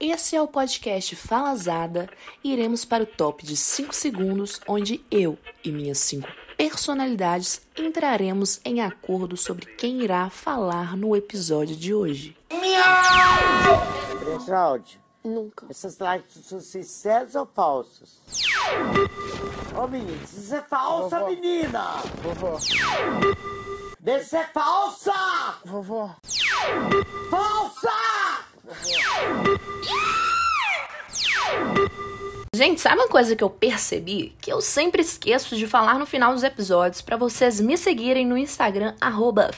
Esse é o podcast Falazada e iremos para o top de 5 segundos, onde eu e minhas 5 personalidades entraremos em acordo sobre quem irá falar no episódio de hoje. Áudio. Nunca. Essas lives são sinceras ou falsas? Ô menino, isso é falsa, Vovó. menina! Vovó, Deve ser falsa! vovó, Falsa! Yeah! Gente, sabe uma coisa que eu percebi? Que eu sempre esqueço de falar no final dos episódios para vocês me seguirem no Instagram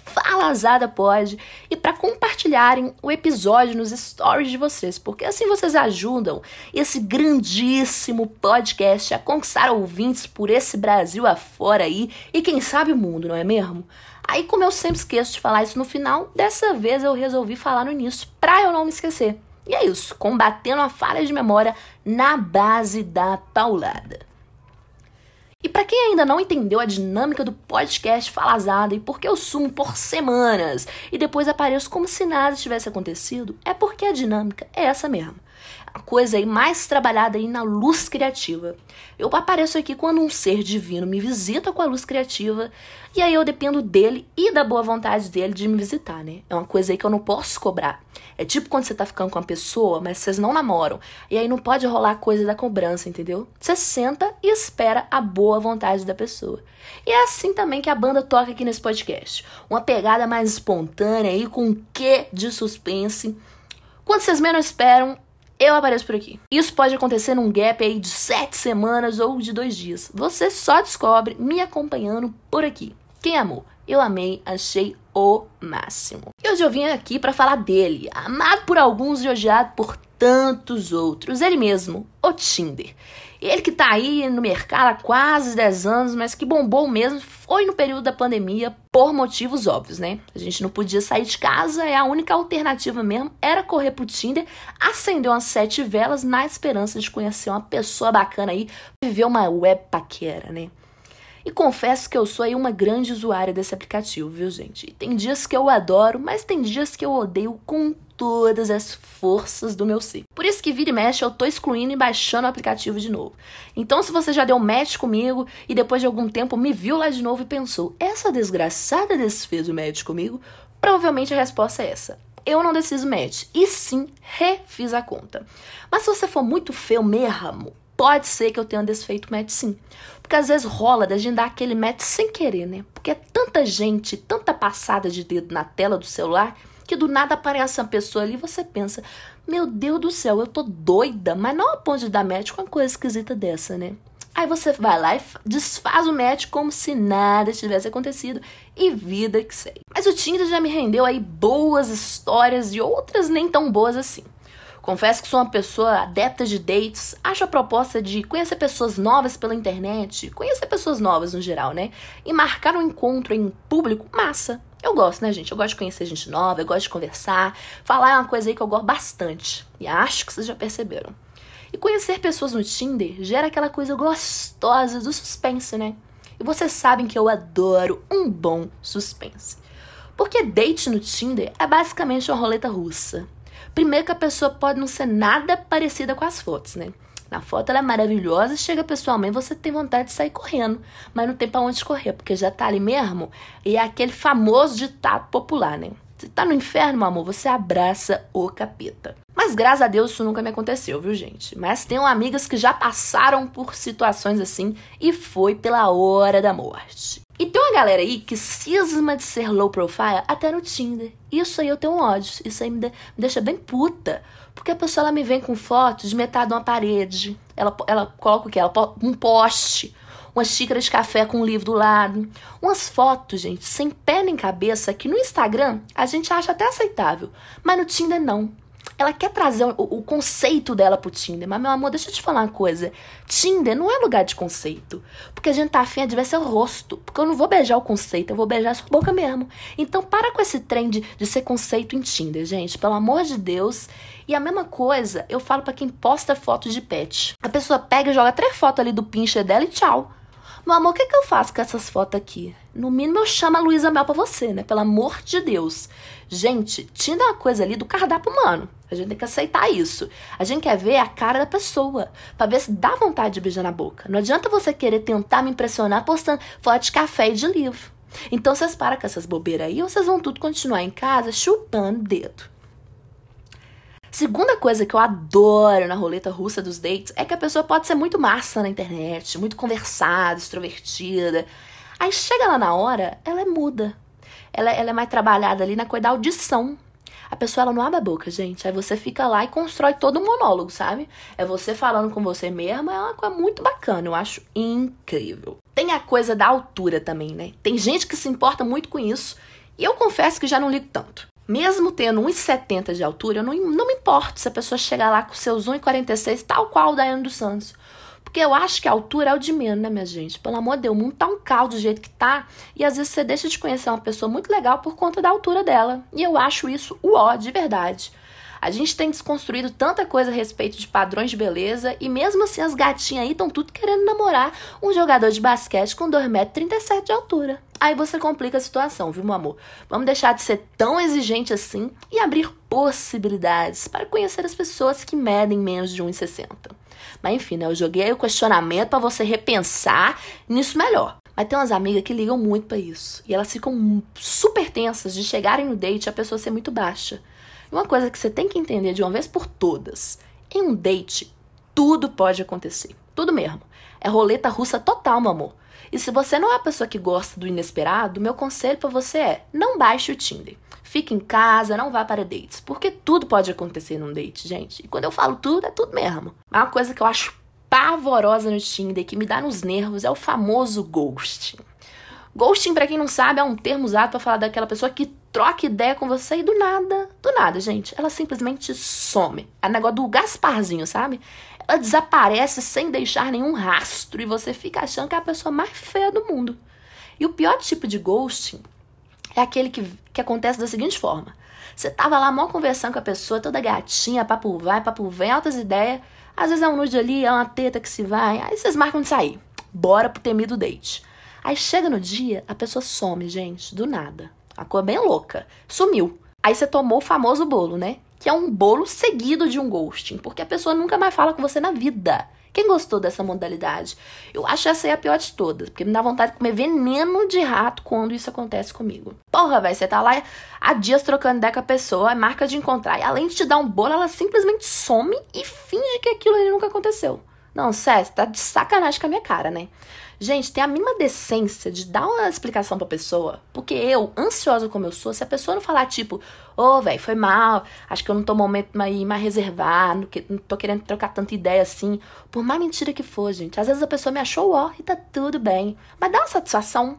falazadapod e para compartilharem o episódio nos stories de vocês, porque assim vocês ajudam esse grandíssimo podcast a conquistar ouvintes por esse Brasil afora aí e quem sabe o mundo, não é mesmo? Aí, como eu sempre esqueço de falar isso no final, dessa vez eu resolvi falar no início pra eu não me esquecer. E é isso, combatendo a falha de memória na base da paulada. E para quem ainda não entendeu a dinâmica do podcast Falazada e por que eu sumo por semanas e depois apareço como se nada tivesse acontecido, é porque a dinâmica é essa mesmo. A coisa aí mais trabalhada aí na luz criativa. Eu apareço aqui quando um ser divino me visita com a luz criativa e aí eu dependo dele e da boa vontade dele de me visitar, né? É uma coisa aí que eu não posso cobrar. É tipo quando você tá ficando com uma pessoa, mas vocês não namoram. E aí não pode rolar coisa da cobrança, entendeu? Você senta e espera a boa vontade da pessoa. E é assim também que a banda toca aqui nesse podcast. Uma pegada mais espontânea aí, com um quê de suspense. Quando vocês menos esperam, eu apareço por aqui. Isso pode acontecer num gap aí de sete semanas ou de dois dias. Você só descobre me acompanhando por aqui. Quem amou? Eu amei, achei o máximo. E hoje eu vim aqui para falar dele, amado por alguns e odiado por tantos outros. Ele mesmo, o Tinder. Ele que tá aí no mercado há quase 10 anos, mas que bombou mesmo foi no período da pandemia por motivos óbvios, né? A gente não podia sair de casa e a única alternativa mesmo era correr pro Tinder, acender umas sete velas na esperança de conhecer uma pessoa bacana aí, viver uma web paquera, né? E confesso que eu sou aí uma grande usuária desse aplicativo, viu, gente? E tem dias que eu adoro, mas tem dias que eu odeio com todas as forças do meu ser. Por isso que vira e mexe eu tô excluindo e baixando o aplicativo de novo. Então, se você já deu match comigo e depois de algum tempo me viu lá de novo e pensou, essa desgraçada desfez o match comigo, provavelmente a resposta é essa. Eu não desfiz o match, e sim refiz a conta. Mas se você for muito feio mesmo, pode ser que eu tenha desfeito o match sim. Porque às vezes rola da gente dar aquele match sem querer, né? Porque é tanta gente, tanta passada de dedo na tela do celular, que do nada aparece uma pessoa ali e você pensa, meu Deus do céu, eu tô doida, mas não a ponto de dar match com uma coisa esquisita dessa, né? Aí você vai lá e desfaz o match como se nada tivesse acontecido e vida que segue. Mas o Tinder já me rendeu aí boas histórias e outras nem tão boas assim. Confesso que sou uma pessoa adepta de dates, acho a proposta de conhecer pessoas novas pela internet, conhecer pessoas novas no geral, né? E marcar um encontro em público, massa. Eu gosto, né, gente? Eu gosto de conhecer gente nova, eu gosto de conversar. Falar é uma coisa aí que eu gosto bastante. E acho que vocês já perceberam. E conhecer pessoas no Tinder gera aquela coisa gostosa do suspense, né? E vocês sabem que eu adoro um bom suspense. Porque date no Tinder é basicamente uma roleta russa. Primeiro que a pessoa pode não ser nada parecida com as fotos, né? Na foto ela é maravilhosa, chega pessoalmente, você tem vontade de sair correndo, mas não tem pra onde correr, porque já tá ali mesmo, e é aquele famoso ditado popular, né? Você tá no inferno, meu amor, você abraça o capeta. Mas graças a Deus isso nunca me aconteceu, viu, gente? Mas tenho amigas que já passaram por situações assim e foi pela hora da morte. E tem uma galera aí que cisma de ser low profile até no Tinder. Isso aí eu tenho um ódio. Isso aí me, de- me deixa bem puta. Porque a pessoa ela me vem com fotos de metade de uma parede. Ela, ela coloca o quê? Ela, um poste. Uma xícara de café com um livro do lado. Umas fotos, gente, sem pé nem cabeça, que no Instagram a gente acha até aceitável. Mas no Tinder não. Ela quer trazer o, o conceito dela pro Tinder. Mas, meu amor, deixa eu te falar uma coisa. Tinder não é lugar de conceito. Porque a gente tá afim de ver seu rosto. Porque eu não vou beijar o conceito, eu vou beijar sua boca mesmo. Então, para com esse trem de, de ser conceito em Tinder, gente. Pelo amor de Deus. E a mesma coisa eu falo pra quem posta fotos de pet. A pessoa pega e joga três fotos ali do pincher dela e tchau. Meu amor, o que, que eu faço com essas fotos aqui? No mínimo eu chamo a Luísa Mel pra você, né? Pelo amor de Deus. Gente, tinha uma coisa ali do cardápio humano. A gente tem que aceitar isso. A gente quer ver a cara da pessoa, pra ver se dá vontade de beijar na boca. Não adianta você querer tentar me impressionar postando foto de café e de livro. Então vocês param com essas bobeiras aí ou vocês vão tudo continuar em casa chupando dedo. Segunda coisa que eu adoro na roleta russa dos dates é que a pessoa pode ser muito massa na internet, muito conversada, extrovertida. Aí chega lá na hora, ela é muda. Ela, ela é mais trabalhada ali na coisa da audição. A pessoa ela não abre a boca, gente. Aí você fica lá e constrói todo um monólogo, sabe? É você falando com você mesma, é uma coisa muito bacana, eu acho incrível. Tem a coisa da altura também, né? Tem gente que se importa muito com isso, e eu confesso que já não ligo tanto. Mesmo tendo 1,70 de altura, eu não, não me importo se a pessoa chegar lá com seus 1,46, tal qual o Daiane dos Santos. Porque eu acho que a altura é o de menos, né, minha gente? Pelo amor de Deus, o mundo tá um caldo do jeito que tá. E às vezes você deixa de conhecer uma pessoa muito legal por conta da altura dela. E eu acho isso o ó, de verdade. A gente tem desconstruído tanta coisa a respeito de padrões de beleza e mesmo assim as gatinhas aí estão tudo querendo namorar um jogador de basquete com 2,37m de altura. Aí você complica a situação, viu, meu amor? Vamos deixar de ser tão exigente assim e abrir possibilidades para conhecer as pessoas que medem menos de 1,60. Mas enfim, né, eu joguei o questionamento para você repensar nisso melhor. Mas tem umas amigas que ligam muito para isso. E elas ficam super tensas de chegarem no date e a pessoa ser muito baixa. Uma coisa que você tem que entender de uma vez por todas: em um date, tudo pode acontecer. Tudo mesmo. É roleta russa total, meu amor. E se você não é a pessoa que gosta do inesperado, meu conselho para você é: não baixe o Tinder. Fique em casa, não vá para dates, porque tudo pode acontecer num date, gente. E quando eu falo tudo, é tudo mesmo. Uma coisa que eu acho pavorosa no Tinder, que me dá nos nervos, é o famoso ghosting. Ghosting, para quem não sabe, é um termo usado para falar daquela pessoa que troca ideia com você e do nada, do nada, gente, ela simplesmente some. É o negócio do Gasparzinho, sabe? Ela desaparece sem deixar nenhum rastro e você fica achando que é a pessoa mais feia do mundo. E o pior tipo de ghosting é aquele que, que acontece da seguinte forma. Você tava lá mal conversando com a pessoa, toda gatinha, papo vai, papo vem, altas ideias. Às vezes é um nude ali, é uma teta que se vai. Aí vocês marcam de sair. Bora pro temido date. Aí chega no dia, a pessoa some, gente, do nada. A cor bem louca. Sumiu. Aí você tomou o famoso bolo, né? Que é um bolo seguido de um ghosting, porque a pessoa nunca mais fala com você na vida. Quem gostou dessa modalidade? Eu acho essa aí a pior de todas, porque me dá vontade de comer veneno de rato quando isso acontece comigo. Porra, velho, você tá lá há dias trocando ideia com a pessoa, marca de encontrar, e além de te dar um bolo, ela simplesmente some e finge que aquilo ali nunca aconteceu. Não, você tá de sacanagem com a minha cara, né? Gente, tem a mínima decência de dar uma explicação pra pessoa. Porque eu, ansiosa como eu sou, se a pessoa não falar, tipo, ô, oh, velho, foi mal, acho que eu não tô momento mais, mais reservado, não tô querendo trocar tanta ideia assim. Por mais mentira que for, gente. Às vezes a pessoa me achou ó e tá tudo bem. Mas dá uma satisfação.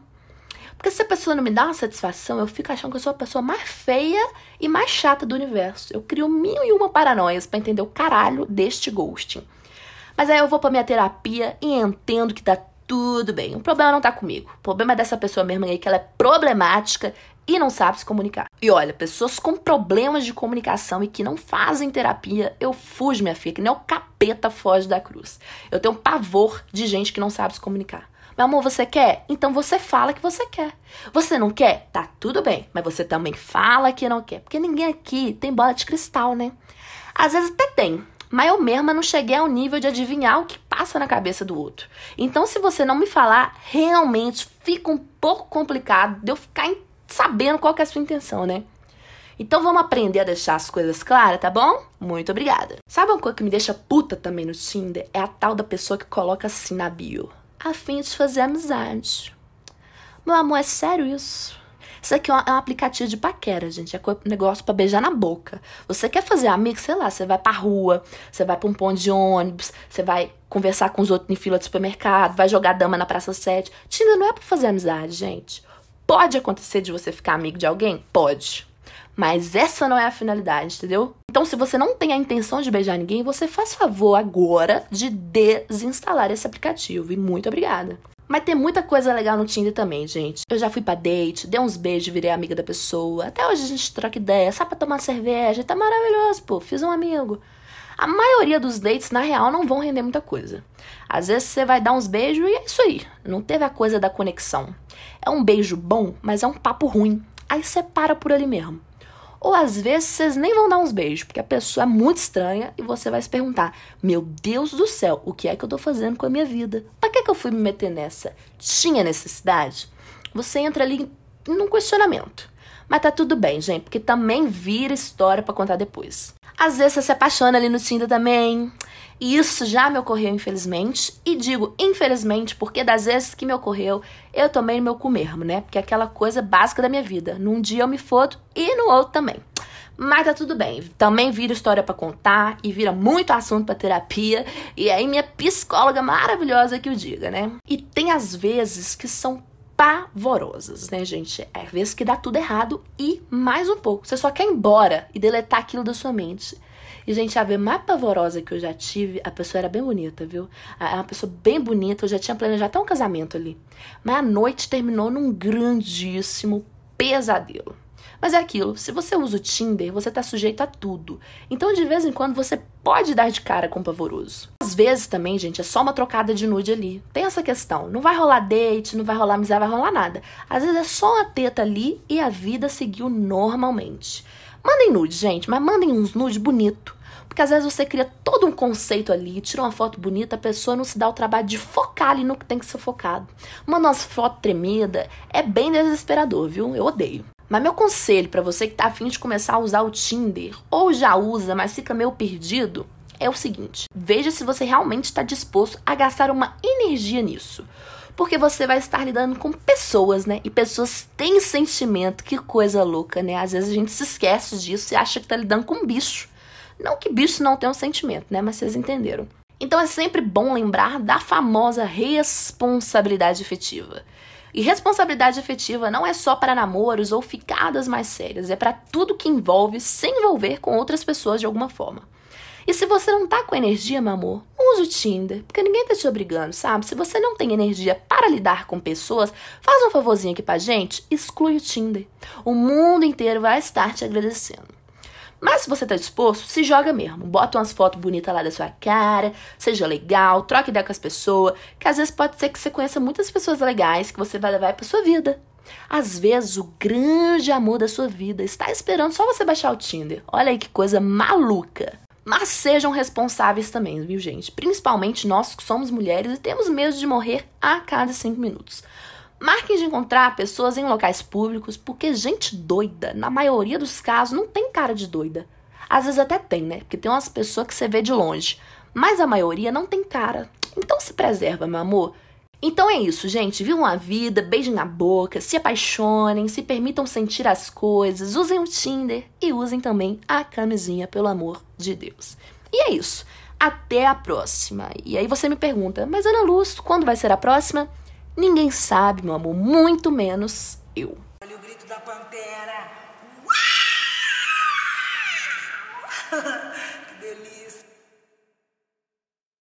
Porque se a pessoa não me dá uma satisfação, eu fico achando que eu sou a pessoa mais feia e mais chata do universo. Eu crio mil e uma paranoias para entender o caralho deste ghosting. Mas aí eu vou pra minha terapia e entendo que tá tudo bem. O problema não tá comigo. O problema é dessa pessoa mesmo aí, que ela é problemática e não sabe se comunicar. E olha, pessoas com problemas de comunicação e que não fazem terapia, eu fujo, minha filha, que nem o capeta foge da cruz. Eu tenho pavor de gente que não sabe se comunicar. Meu amor, você quer? Então você fala que você quer. Você não quer? Tá tudo bem, mas você também fala que não quer. Porque ninguém aqui tem bola de cristal, né? Às vezes até tem, mas eu mesma não cheguei ao nível de adivinhar o que passa na cabeça do outro. Então, se você não me falar, realmente fica um pouco complicado de eu ficar sabendo qual é a sua intenção, né? Então vamos aprender a deixar as coisas claras, tá bom? Muito obrigada. Sabe uma coisa que me deixa puta também no Tinder? É a tal da pessoa que coloca assim na bio. A fim de fazer amizade. Meu amor, é sério isso? Isso aqui é um, é um aplicativo de paquera, gente. É negócio para beijar na boca. Você quer fazer amigo, sei lá, você vai pra rua, você vai pra um ponto de ônibus, você vai conversar com os outros em fila de supermercado, vai jogar dama na Praça 7. Tinder não é pra fazer amizade, gente. Pode acontecer de você ficar amigo de alguém? Pode. Mas essa não é a finalidade, entendeu? Então, se você não tem a intenção de beijar ninguém, você faz favor agora de desinstalar esse aplicativo. E muito obrigada. Mas tem muita coisa legal no Tinder também, gente. Eu já fui pra date, dei uns beijos, virei amiga da pessoa. Até hoje a gente troca ideia, sabe pra tomar cerveja. Tá maravilhoso, pô. Fiz um amigo. A maioria dos dates, na real, não vão render muita coisa. Às vezes você vai dar uns beijos e é isso aí. Não teve a coisa da conexão. É um beijo bom, mas é um papo ruim. Aí você para por ali mesmo. Ou às vezes vocês nem vão dar uns beijos, porque a pessoa é muito estranha e você vai se perguntar: Meu Deus do céu, o que é que eu tô fazendo com a minha vida? Pra que, que eu fui me meter nessa? Tinha necessidade? Você entra ali num questionamento. Mas tá tudo bem, gente, porque também vira história para contar depois. Às vezes você se apaixona ali no Tinder também. E isso já me ocorreu, infelizmente. E digo infelizmente porque das vezes que me ocorreu, eu tomei no meu cu mesmo, né? Porque é aquela coisa básica da minha vida. Num dia eu me fodo e no outro também. Mas tá tudo bem. Também vira história para contar e vira muito assunto para terapia. E aí minha psicóloga maravilhosa que o diga, né? E tem às vezes que são pavorosas, né, gente? É vezes que dá tudo errado e mais um pouco. Você só quer ir embora e deletar aquilo da sua mente. E, gente, a ver mais pavorosa que eu já tive, a pessoa era bem bonita, viu? É uma pessoa bem bonita, eu já tinha planejado até um casamento ali. Mas a noite terminou num grandíssimo pesadelo. Mas é aquilo, se você usa o Tinder, você tá sujeito a tudo. Então, de vez em quando, você pode dar de cara com o pavoroso. Às vezes também, gente, é só uma trocada de nude ali. Tem essa questão. Não vai rolar date, não vai rolar amizade, vai rolar nada. Às vezes é só uma teta ali e a vida seguiu normalmente. Mandem nude, gente, mas mandem uns nude bonito. Porque às vezes você cria todo um conceito ali, tira uma foto bonita, a pessoa não se dá o trabalho de focar ali no que tem que ser focado. Manda umas fotos tremida, é bem desesperador, viu? Eu odeio. Mas meu conselho para você que tá afim de começar a usar o Tinder, ou já usa, mas fica meio perdido, é o seguinte: veja se você realmente está disposto a gastar uma energia nisso porque você vai estar lidando com pessoas, né? E pessoas têm sentimento, que coisa louca, né? Às vezes a gente se esquece disso e acha que tá lidando com um bicho. Não que bicho não tenha um sentimento, né? Mas vocês entenderam. Então é sempre bom lembrar da famosa responsabilidade efetiva. E responsabilidade efetiva não é só para namoros ou ficadas mais sérias, é para tudo que envolve se envolver com outras pessoas de alguma forma. E se você não tá com energia, meu amor, use o Tinder, porque ninguém tá te obrigando, sabe? Se você não tem energia para lidar com pessoas, faz um favorzinho aqui pra gente, exclui o Tinder. O mundo inteiro vai estar te agradecendo. Mas se você tá disposto, se joga mesmo. Bota umas fotos bonitas lá da sua cara, seja legal, troque ideia com as pessoas, que às vezes pode ser que você conheça muitas pessoas legais que você vai levar pra sua vida. Às vezes o grande amor da sua vida está esperando só você baixar o Tinder. Olha aí que coisa maluca. Mas sejam responsáveis também, viu, gente? Principalmente nós que somos mulheres e temos medo de morrer a cada cinco minutos. Marquem de encontrar pessoas em locais públicos, porque gente doida, na maioria dos casos, não tem cara de doida. Às vezes até tem, né? Porque tem umas pessoas que você vê de longe. Mas a maioria não tem cara. Então se preserva, meu amor. Então é isso, gente. Vivam a vida, beijem na boca, se apaixonem, se permitam sentir as coisas, usem o Tinder e usem também a camisinha, pelo amor de Deus. E é isso. Até a próxima. E aí você me pergunta, mas Ana Luz, quando vai ser a próxima? Ninguém sabe, meu amor, muito menos eu. Olha o grito da pantera.